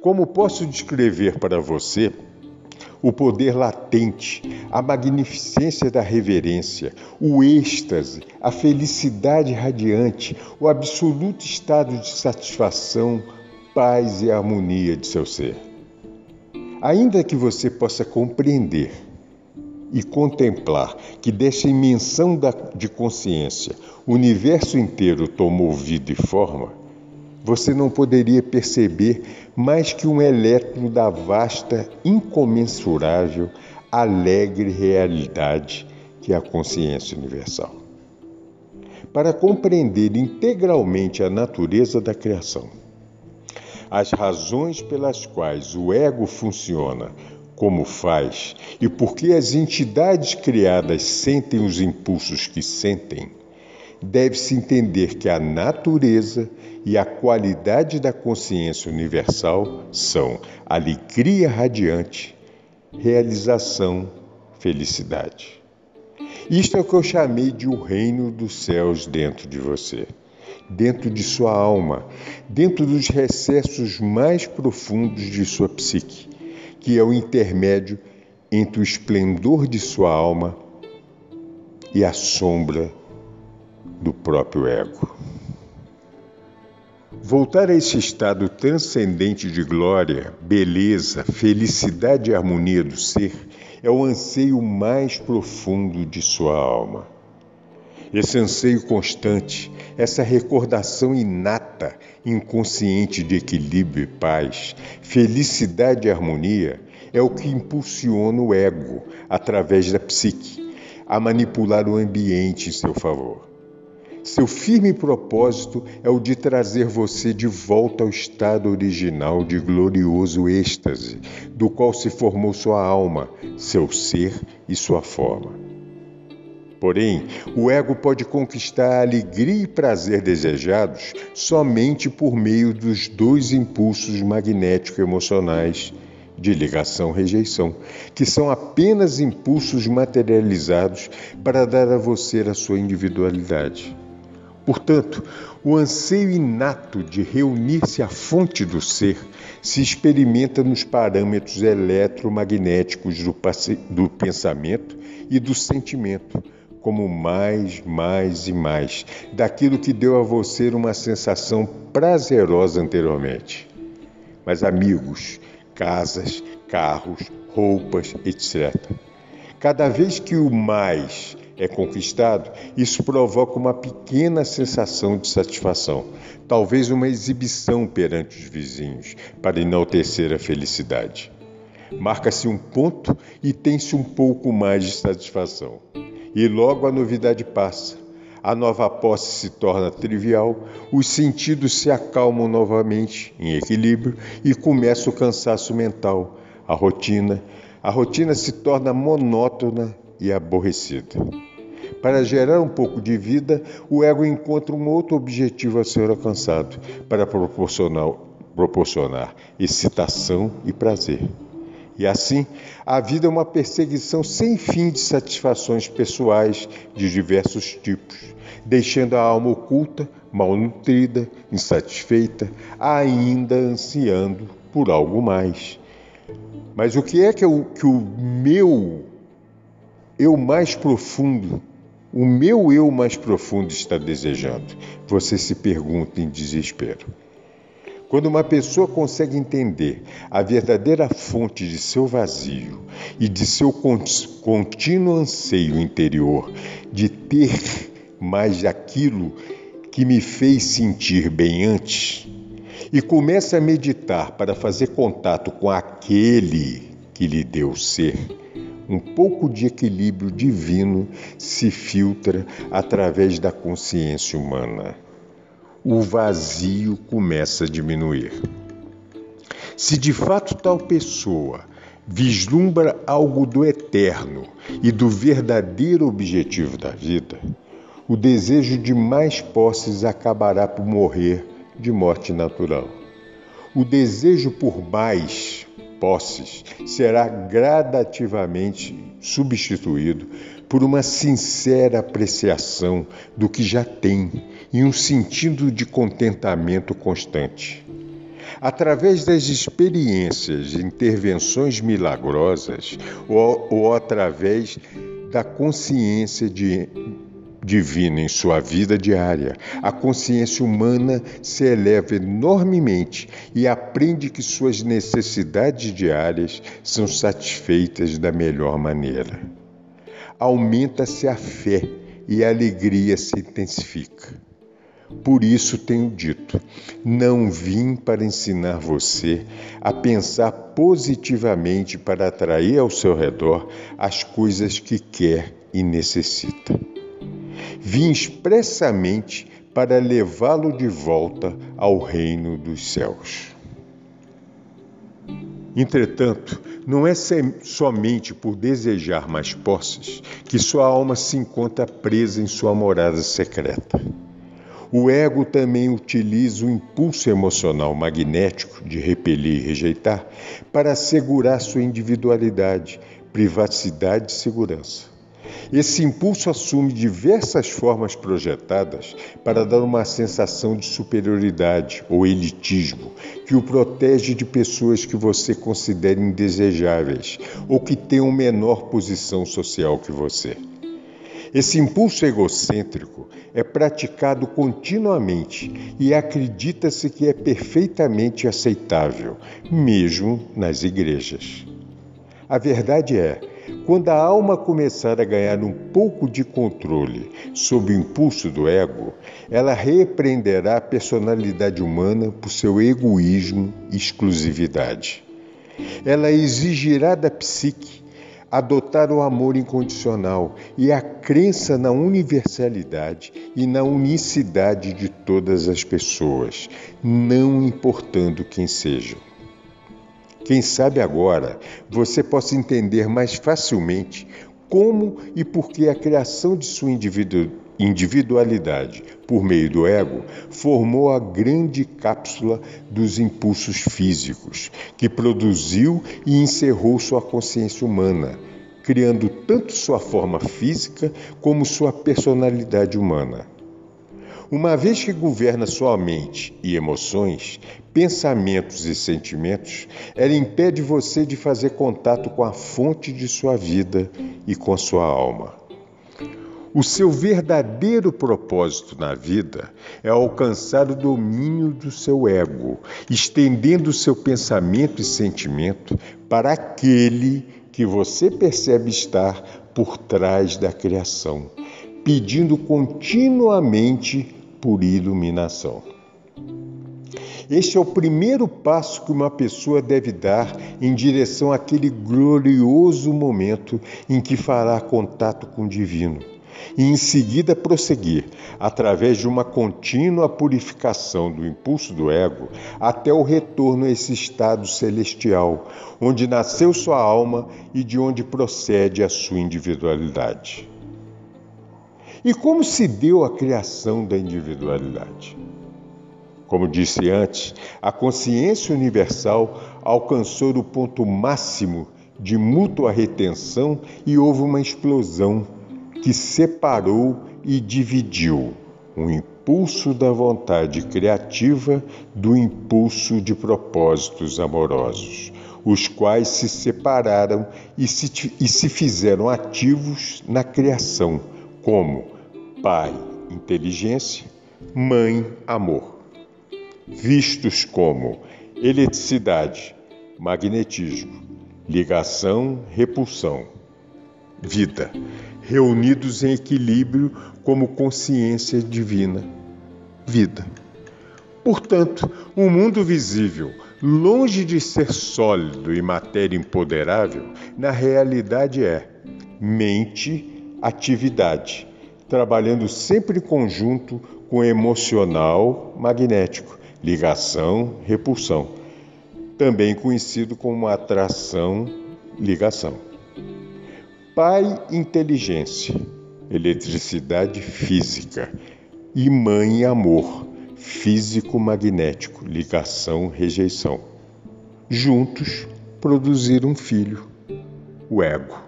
Como posso descrever para você o poder latente, a magnificência da reverência, o êxtase, a felicidade radiante, o absoluto estado de satisfação, paz e harmonia de seu ser? Ainda que você possa compreender e contemplar que dessa imensão de consciência o universo inteiro tomou vida e forma, você não poderia perceber mais que um elétron da vasta, incomensurável, alegre realidade que é a consciência universal. Para compreender integralmente a natureza da criação, as razões pelas quais o ego funciona como faz e por que as entidades criadas sentem os impulsos que sentem, deve-se entender que a natureza e a qualidade da consciência universal são alegria radiante, realização, felicidade. Isto é o que eu chamei de o reino dos céus dentro de você, dentro de sua alma, dentro dos recessos mais profundos de sua psique que é o intermédio entre o esplendor de sua alma e a sombra do próprio ego. Voltar a esse estado transcendente de glória, beleza, felicidade e harmonia do ser é o anseio mais profundo de sua alma. Esse anseio constante, essa recordação inata, inconsciente de equilíbrio e paz, felicidade e harmonia, é o que impulsiona o ego, através da psique, a manipular o ambiente em seu favor. Seu firme propósito é o de trazer você de volta ao estado original de glorioso êxtase, do qual se formou sua alma, seu ser e sua forma. Porém, o ego pode conquistar a alegria e prazer desejados somente por meio dos dois impulsos magnético-emocionais de ligação-rejeição, que são apenas impulsos materializados para dar a você a sua individualidade. Portanto, o anseio inato de reunir-se à fonte do ser se experimenta nos parâmetros eletromagnéticos do, pensamento e do sentimento, como mais, mais e mais daquilo que deu a você uma sensação prazerosa anteriormente. Mas, amigos, casas, carros, roupas, etc. Cada vez que o mais é conquistado, isso provoca uma pequena sensação de satisfação, talvez uma exibição perante os vizinhos, para enaltecer a felicidade. Marca-se um ponto e tem-se um pouco mais de satisfação. E logo a novidade passa a nova posse se torna trivial, os sentidos se acalmam novamente em equilíbrio e começa o cansaço mental, a rotina. A rotina se torna monótona e aborrecida. Para gerar um pouco de vida, o ego encontra um outro objetivo a ser alcançado para proporcionar, proporcionar excitação e prazer. E assim, a vida é uma perseguição sem fim de satisfações pessoais de diversos tipos, deixando a alma oculta, malnutrida, insatisfeita, ainda ansiando por algo mais. Mas o que é que, eu, que o meu eu mais profundo, o meu eu mais profundo está desejando? Você se pergunta em desespero. Quando uma pessoa consegue entender a verdadeira fonte de seu vazio e de seu contínuo anseio interior de ter mais daquilo que me fez sentir bem antes, e começa a meditar para fazer contato com aquele que lhe deu ser, um pouco de equilíbrio divino se filtra através da consciência humana o vazio começa a diminuir. Se de fato tal pessoa vislumbra algo do eterno e do verdadeiro objetivo da vida, o desejo de mais posses acabará por morrer de morte natural. O desejo por mais posses será gradativamente substituído por uma sincera apreciação do que já tem e um sentido de contentamento constante. Através das experiências intervenções milagrosas ou, ou através da consciência de, divina em sua vida diária, a consciência humana se eleva enormemente e aprende que suas necessidades diárias são satisfeitas da melhor maneira. Aumenta-se a fé e a alegria se intensifica. Por isso tenho dito: não vim para ensinar você a pensar positivamente para atrair ao seu redor as coisas que quer e necessita. Vim expressamente para levá-lo de volta ao reino dos céus. Entretanto, não é somente por desejar mais posses que sua alma se encontra presa em sua morada secreta. O ego também utiliza o impulso emocional magnético de repelir e rejeitar para assegurar sua individualidade, privacidade e segurança. Esse impulso assume diversas formas projetadas para dar uma sensação de superioridade ou elitismo que o protege de pessoas que você considera indesejáveis ou que tenham menor posição social que você. Esse impulso egocêntrico é praticado continuamente e acredita-se que é perfeitamente aceitável, mesmo nas igrejas. A verdade é, quando a alma começar a ganhar um pouco de controle sob o impulso do ego, ela repreenderá a personalidade humana por seu egoísmo e exclusividade. Ela exigirá da psique adotar o amor incondicional e a crença na universalidade e na unicidade de todas as pessoas, não importando quem sejam. Quem sabe agora você possa entender mais facilmente como e por que a criação de sua individualidade por meio do ego formou a grande cápsula dos impulsos físicos, que produziu e encerrou sua consciência humana, criando tanto sua forma física como sua personalidade humana. Uma vez que governa sua mente e emoções, pensamentos e sentimentos, ela impede você de fazer contato com a fonte de sua vida e com sua alma. O seu verdadeiro propósito na vida é alcançar o domínio do seu ego, estendendo seu pensamento e sentimento para aquele que você percebe estar por trás da criação, pedindo continuamente por iluminação. Este é o primeiro passo que uma pessoa deve dar em direção àquele glorioso momento em que fará contato com o divino, e em seguida prosseguir, através de uma contínua purificação do impulso do ego, até o retorno a esse estado celestial, onde nasceu sua alma e de onde procede a sua individualidade. E como se deu a criação da individualidade? Como disse antes, a consciência universal alcançou o ponto máximo de mútua retenção e houve uma explosão que separou e dividiu o impulso da vontade criativa do impulso de propósitos amorosos, os quais se separaram e se, e se fizeram ativos na criação como pai, inteligência, mãe, amor, vistos como eletricidade, magnetismo, ligação, repulsão, vida, reunidos em equilíbrio como consciência divina, vida. Portanto, o mundo visível, longe de ser sólido e matéria imponderável, na realidade é mente atividade, trabalhando sempre em conjunto com emocional magnético, ligação, repulsão, também conhecido como atração, ligação. Pai, inteligência, eletricidade física e mãe, amor, físico-magnético, ligação, rejeição. Juntos produzir um filho, o ego.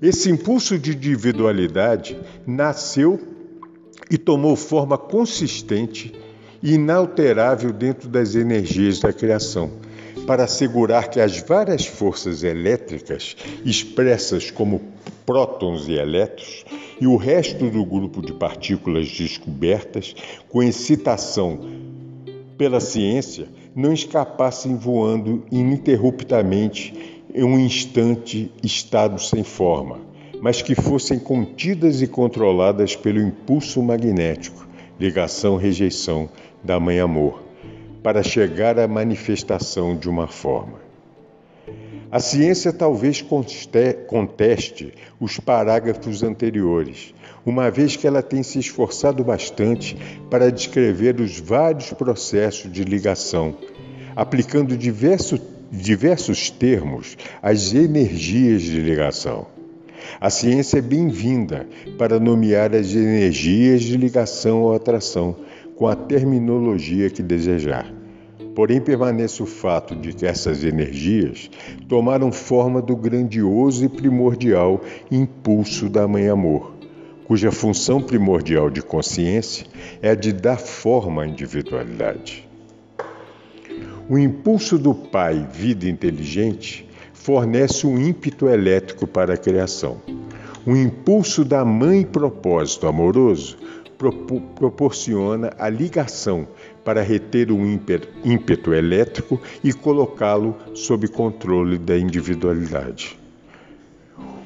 Esse impulso de individualidade nasceu e tomou forma consistente e inalterável dentro das energias da criação, para assegurar que as várias forças elétricas, expressas como prótons e elétrons, e o resto do grupo de partículas descobertas, com excitação pela ciência, não escapassem voando ininterruptamente em um instante estado sem forma, mas que fossem contidas e controladas pelo impulso magnético, ligação-rejeição da Mãe Amor, para chegar à manifestação de uma forma. A ciência talvez conteste os parágrafos anteriores, uma vez que ela tem se esforçado bastante para descrever os vários processos de ligação, aplicando diversos diversos termos as energias de ligação. A ciência é bem-vinda para nomear as energias de ligação ou atração com a terminologia que desejar. Porém, permanece o fato de que essas energias tomaram forma do grandioso e primordial impulso da Mãe Amor, cuja função primordial de consciência é a de dar forma à individualidade. O impulso do Pai, vida inteligente, fornece um ímpeto elétrico para a criação. O impulso da Mãe propósito amoroso proporciona a ligação para reter o ímpeto elétrico e colocá-lo sob controle da individualidade.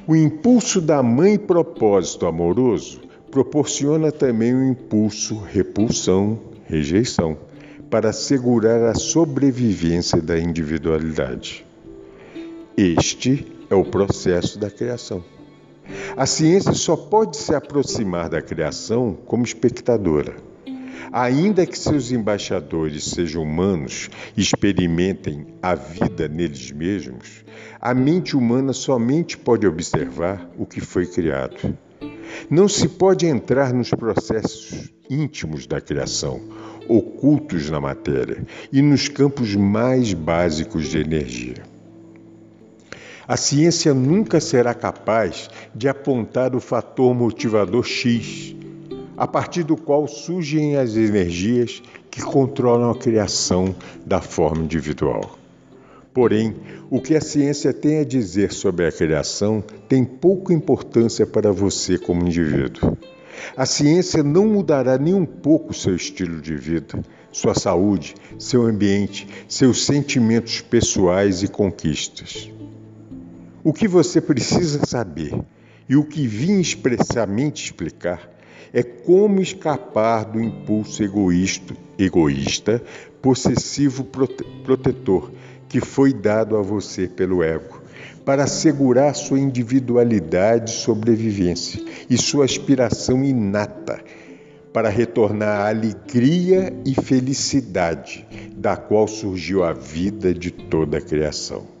O impulso da mãe propósito amoroso proporciona também o impulso repulsão, rejeição para assegurar a sobrevivência da individualidade. Este é o processo da criação. A ciência só pode se aproximar da criação como espectadora. Ainda que seus embaixadores sejam humanos e experimentem a vida neles mesmos, a mente humana somente pode observar o que foi criado. Não se pode entrar nos processos íntimos da criação, ocultos na matéria e nos campos mais básicos de energia. A ciência nunca será capaz de apontar o fator motivador X a partir do qual surgem as energias que controlam a criação da forma individual. Porém, o que a ciência tem a dizer sobre a criação tem pouca importância para você como indivíduo. A ciência não mudará nem um pouco seu estilo de vida, sua saúde, seu ambiente, seus sentimentos pessoais e conquistas. O que você precisa saber e o que vim expressamente explicar é como escapar do impulso egoísta, egoísta possessivo prote protetor que foi dado a você pelo ego, para assegurar sua individualidade e sobrevivência e sua aspiração inata para retornar à alegria e felicidade da qual surgiu a vida de toda a criação.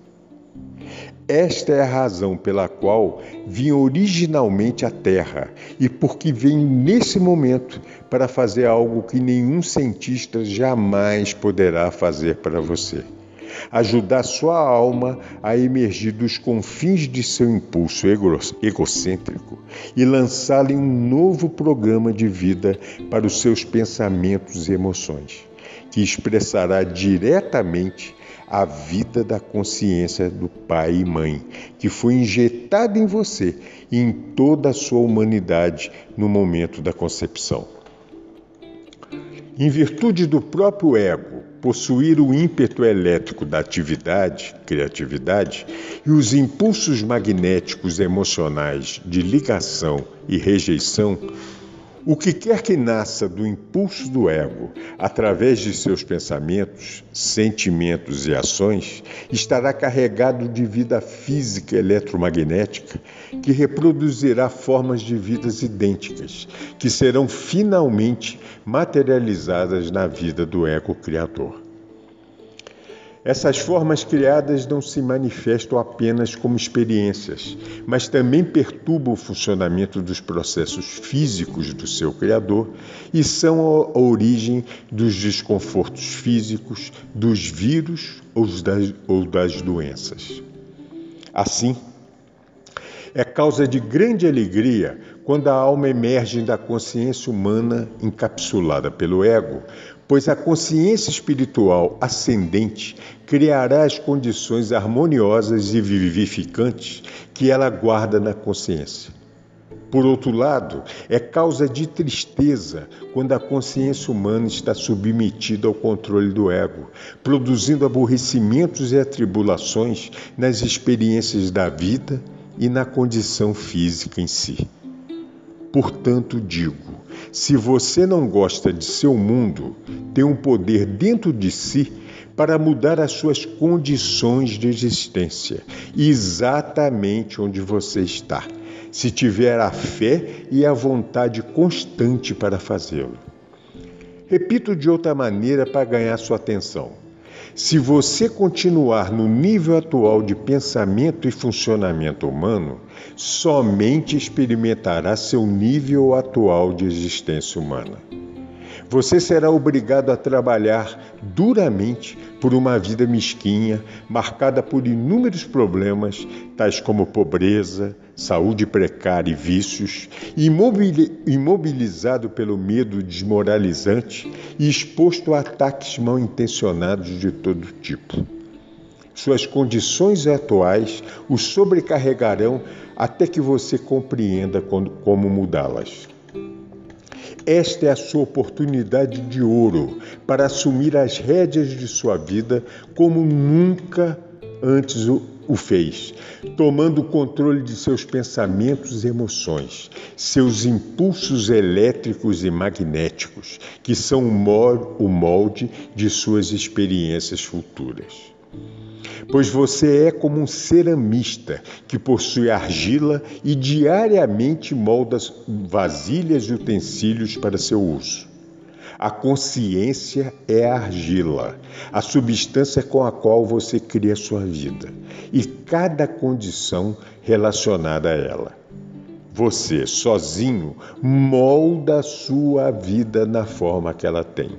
Esta é a razão pela qual vim originalmente à Terra e porque venho nesse momento para fazer algo que nenhum cientista jamais poderá fazer para você. Ajudar sua alma a emergir dos confins de seu impulso egocêntrico e lançá-la em um novo programa de vida para os seus pensamentos e emoções, que expressará diretamente a vida da consciência do pai e mãe, que foi injetada em você e em toda a sua humanidade no momento da concepção. Em virtude do próprio ego possuir o ímpeto elétrico da atividade, criatividade, e os impulsos magnéticos emocionais de ligação e rejeição, o que quer que nasça do impulso do ego, através de seus pensamentos, sentimentos e ações, estará carregado de vida física eletromagnética que reproduzirá formas de vidas idênticas, que serão finalmente materializadas na vida do ego criador. Essas formas criadas não se manifestam apenas como experiências, mas também perturbam o funcionamento dos processos físicos do seu Criador e são a origem dos desconfortos físicos, dos vírus ou das, ou das doenças. Assim, é causa de grande alegria quando a alma emerge da consciência humana encapsulada pelo ego, pois a consciência espiritual ascendente criará as condições harmoniosas e vivificantes que ela guarda na consciência. Por outro lado, é causa de tristeza quando a consciência humana está submetida ao controle do ego, produzindo aborrecimentos e atribulações nas experiências da vida e na condição física em si. Portanto, digo: se você não gosta de seu mundo, tem um poder dentro de si para mudar as suas condições de existência, exatamente onde você está, se tiver a fé e a vontade constante para fazê-lo. Repito de outra maneira para ganhar sua atenção. Se você continuar no nível atual de pensamento e funcionamento humano, somente experimentará seu nível atual de existência humana. Você será obrigado a trabalhar duramente por uma vida mesquinha, marcada por inúmeros problemas, tais como pobreza, saúde precária e vícios, imobilizado pelo medo desmoralizante e exposto a ataques mal intencionados de todo tipo. Suas condições atuais o sobrecarregarão até que você compreenda como mudá-las. Esta é a sua oportunidade de ouro para assumir as rédeas de sua vida como nunca antes o fez, tomando o controle de seus pensamentos e emoções, seus impulsos elétricos e magnéticos, que são o molde de suas experiências futuras. Pois você é como um ceramista que possui argila e diariamente molda vasilhas e utensílios para seu uso. A consciência é a argila, a substância com a qual você cria sua vida e cada condição relacionada a ela. Você, sozinho, molda a sua vida na forma que ela tem.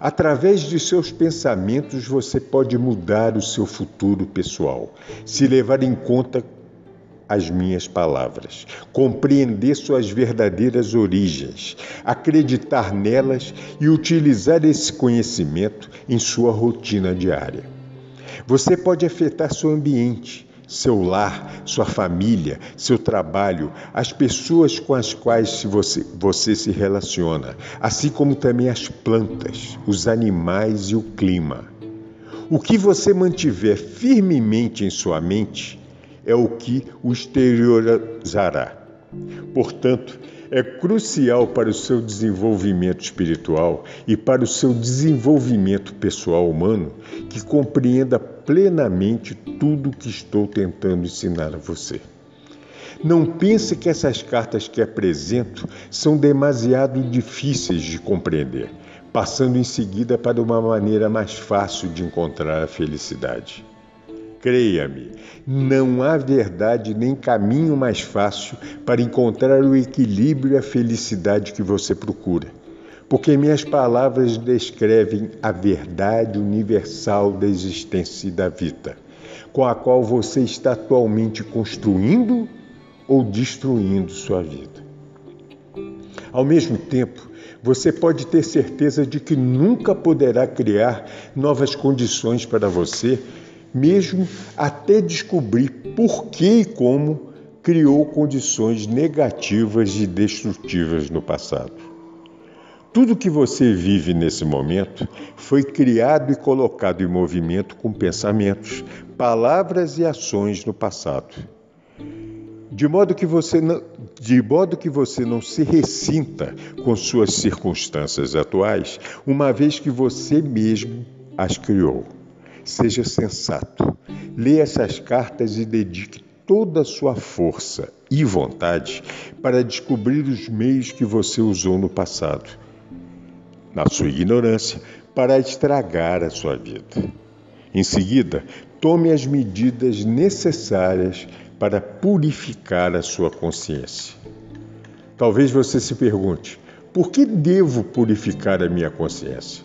Através de seus pensamentos, você pode mudar o seu futuro pessoal, se levar em conta as minhas palavras, compreender suas verdadeiras origens, acreditar nelas e utilizar esse conhecimento em sua rotina diária. Você pode afetar seu ambiente, seu lar, sua família, seu trabalho, as pessoas com as quais você, você se relaciona, assim como também as plantas, os animais e o clima. O que você mantiver firmemente em sua mente é o que o exteriorizará. Portanto, é crucial para o seu desenvolvimento espiritual e para o seu desenvolvimento pessoal humano que compreenda plenamente tudo o que estou tentando ensinar a você. Não pense que essas cartas que apresento são demasiado difíceis de compreender, passando em seguida para uma maneira mais fácil de encontrar a felicidade. Creia-me, não há verdade nem caminho mais fácil para encontrar o equilíbrio e a felicidade que você procura. Porque minhas palavras descrevem a verdade universal da existência e da vida, com a qual você está atualmente construindo ou destruindo sua vida. Ao mesmo tempo, você pode ter certeza de que nunca poderá criar novas condições para você mesmo até descobrir por que e como criou condições negativas e destrutivas no passado. Tudo que você vive nesse momento foi criado e colocado em movimento com pensamentos, palavras e ações no passado. De modo que você não, de modo que você não se ressinta com suas circunstâncias atuais, uma vez que você mesmo as criou. Seja sensato. Leia essas cartas e dedique toda a sua força e vontade para descobrir os meios que você usou no passado, na sua ignorância, para estragar a sua vida. Em seguida, tome as medidas necessárias para purificar a sua consciência. Talvez você se pergunte: por que devo purificar a minha consciência?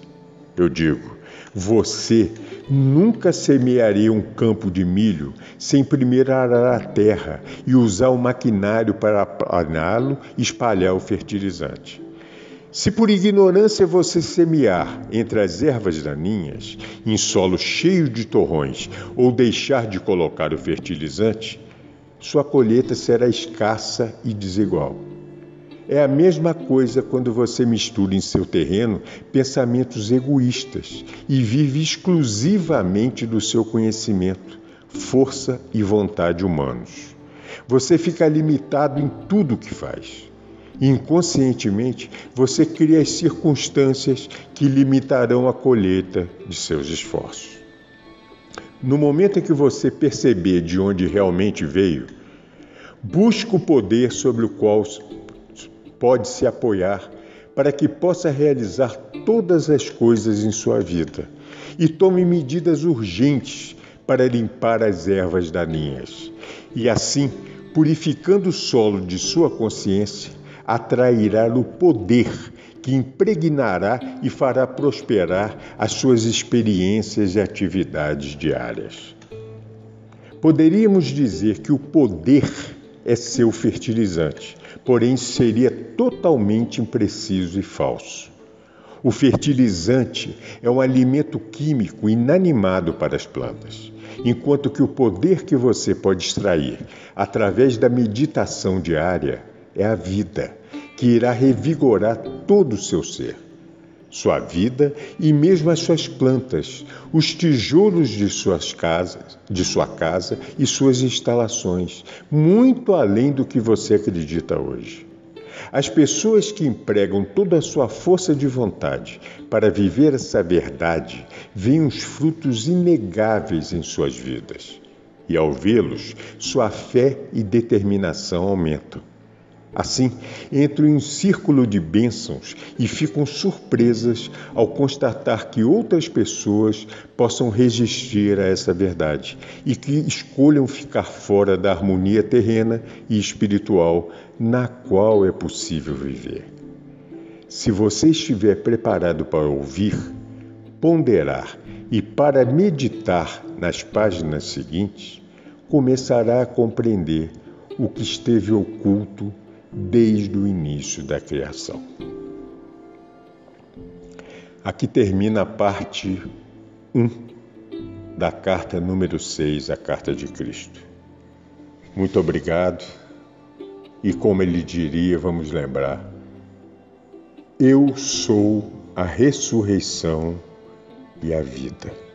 Eu digo: você nunca semearia um campo de milho sem primeiro arar a terra e usar o maquinário para aplaná-lo e espalhar o fertilizante. Se por ignorância você semear entre as ervas daninhas, em solo cheio de torrões, ou deixar de colocar o fertilizante, sua colheita será escassa e desigual. É a mesma coisa quando você mistura em seu terreno pensamentos egoístas e vive exclusivamente do seu conhecimento, força e vontade humanos. Você fica limitado em tudo o que faz. Inconscientemente, você cria as circunstâncias que limitarão a colheita de seus esforços. No momento em que você perceber de onde realmente veio, busque o poder sobre o qual pode se apoiar para que possa realizar todas as coisas em sua vida e tome medidas urgentes para limpar as ervas daninhas. E assim, purificando o solo de sua consciência, atrairá o poder que impregnará e fará prosperar as suas experiências e atividades diárias. Poderíamos dizer que o poder é seu fertilizante, porém seria totalmente impreciso e falso. O fertilizante é um alimento químico inanimado para as plantas, enquanto que o poder que você pode extrair através da meditação diária é a vida, que irá revigorar todo o seu ser sua vida e mesmo as suas plantas, os tijolos de suas casas, de sua casa e suas instalações, muito além do que você acredita hoje. As pessoas que empregam toda a sua força de vontade para viver essa verdade veem os frutos inegáveis em suas vidas. E ao vê-los, sua fé e determinação aumentam. Assim, entram em um círculo de bênçãos e ficam surpresas ao constatar que outras pessoas possam resistir a essa verdade e que escolham ficar fora da harmonia terrena e espiritual na qual é possível viver. Se você estiver preparado para ouvir, ponderar e para meditar nas páginas seguintes, começará a compreender o que esteve oculto desde o início da criação. Aqui termina a parte 1 da carta número 6, a carta de Cristo. Muito obrigado. E como ele diria, vamos lembrar: Eu sou a ressurreição e a vida.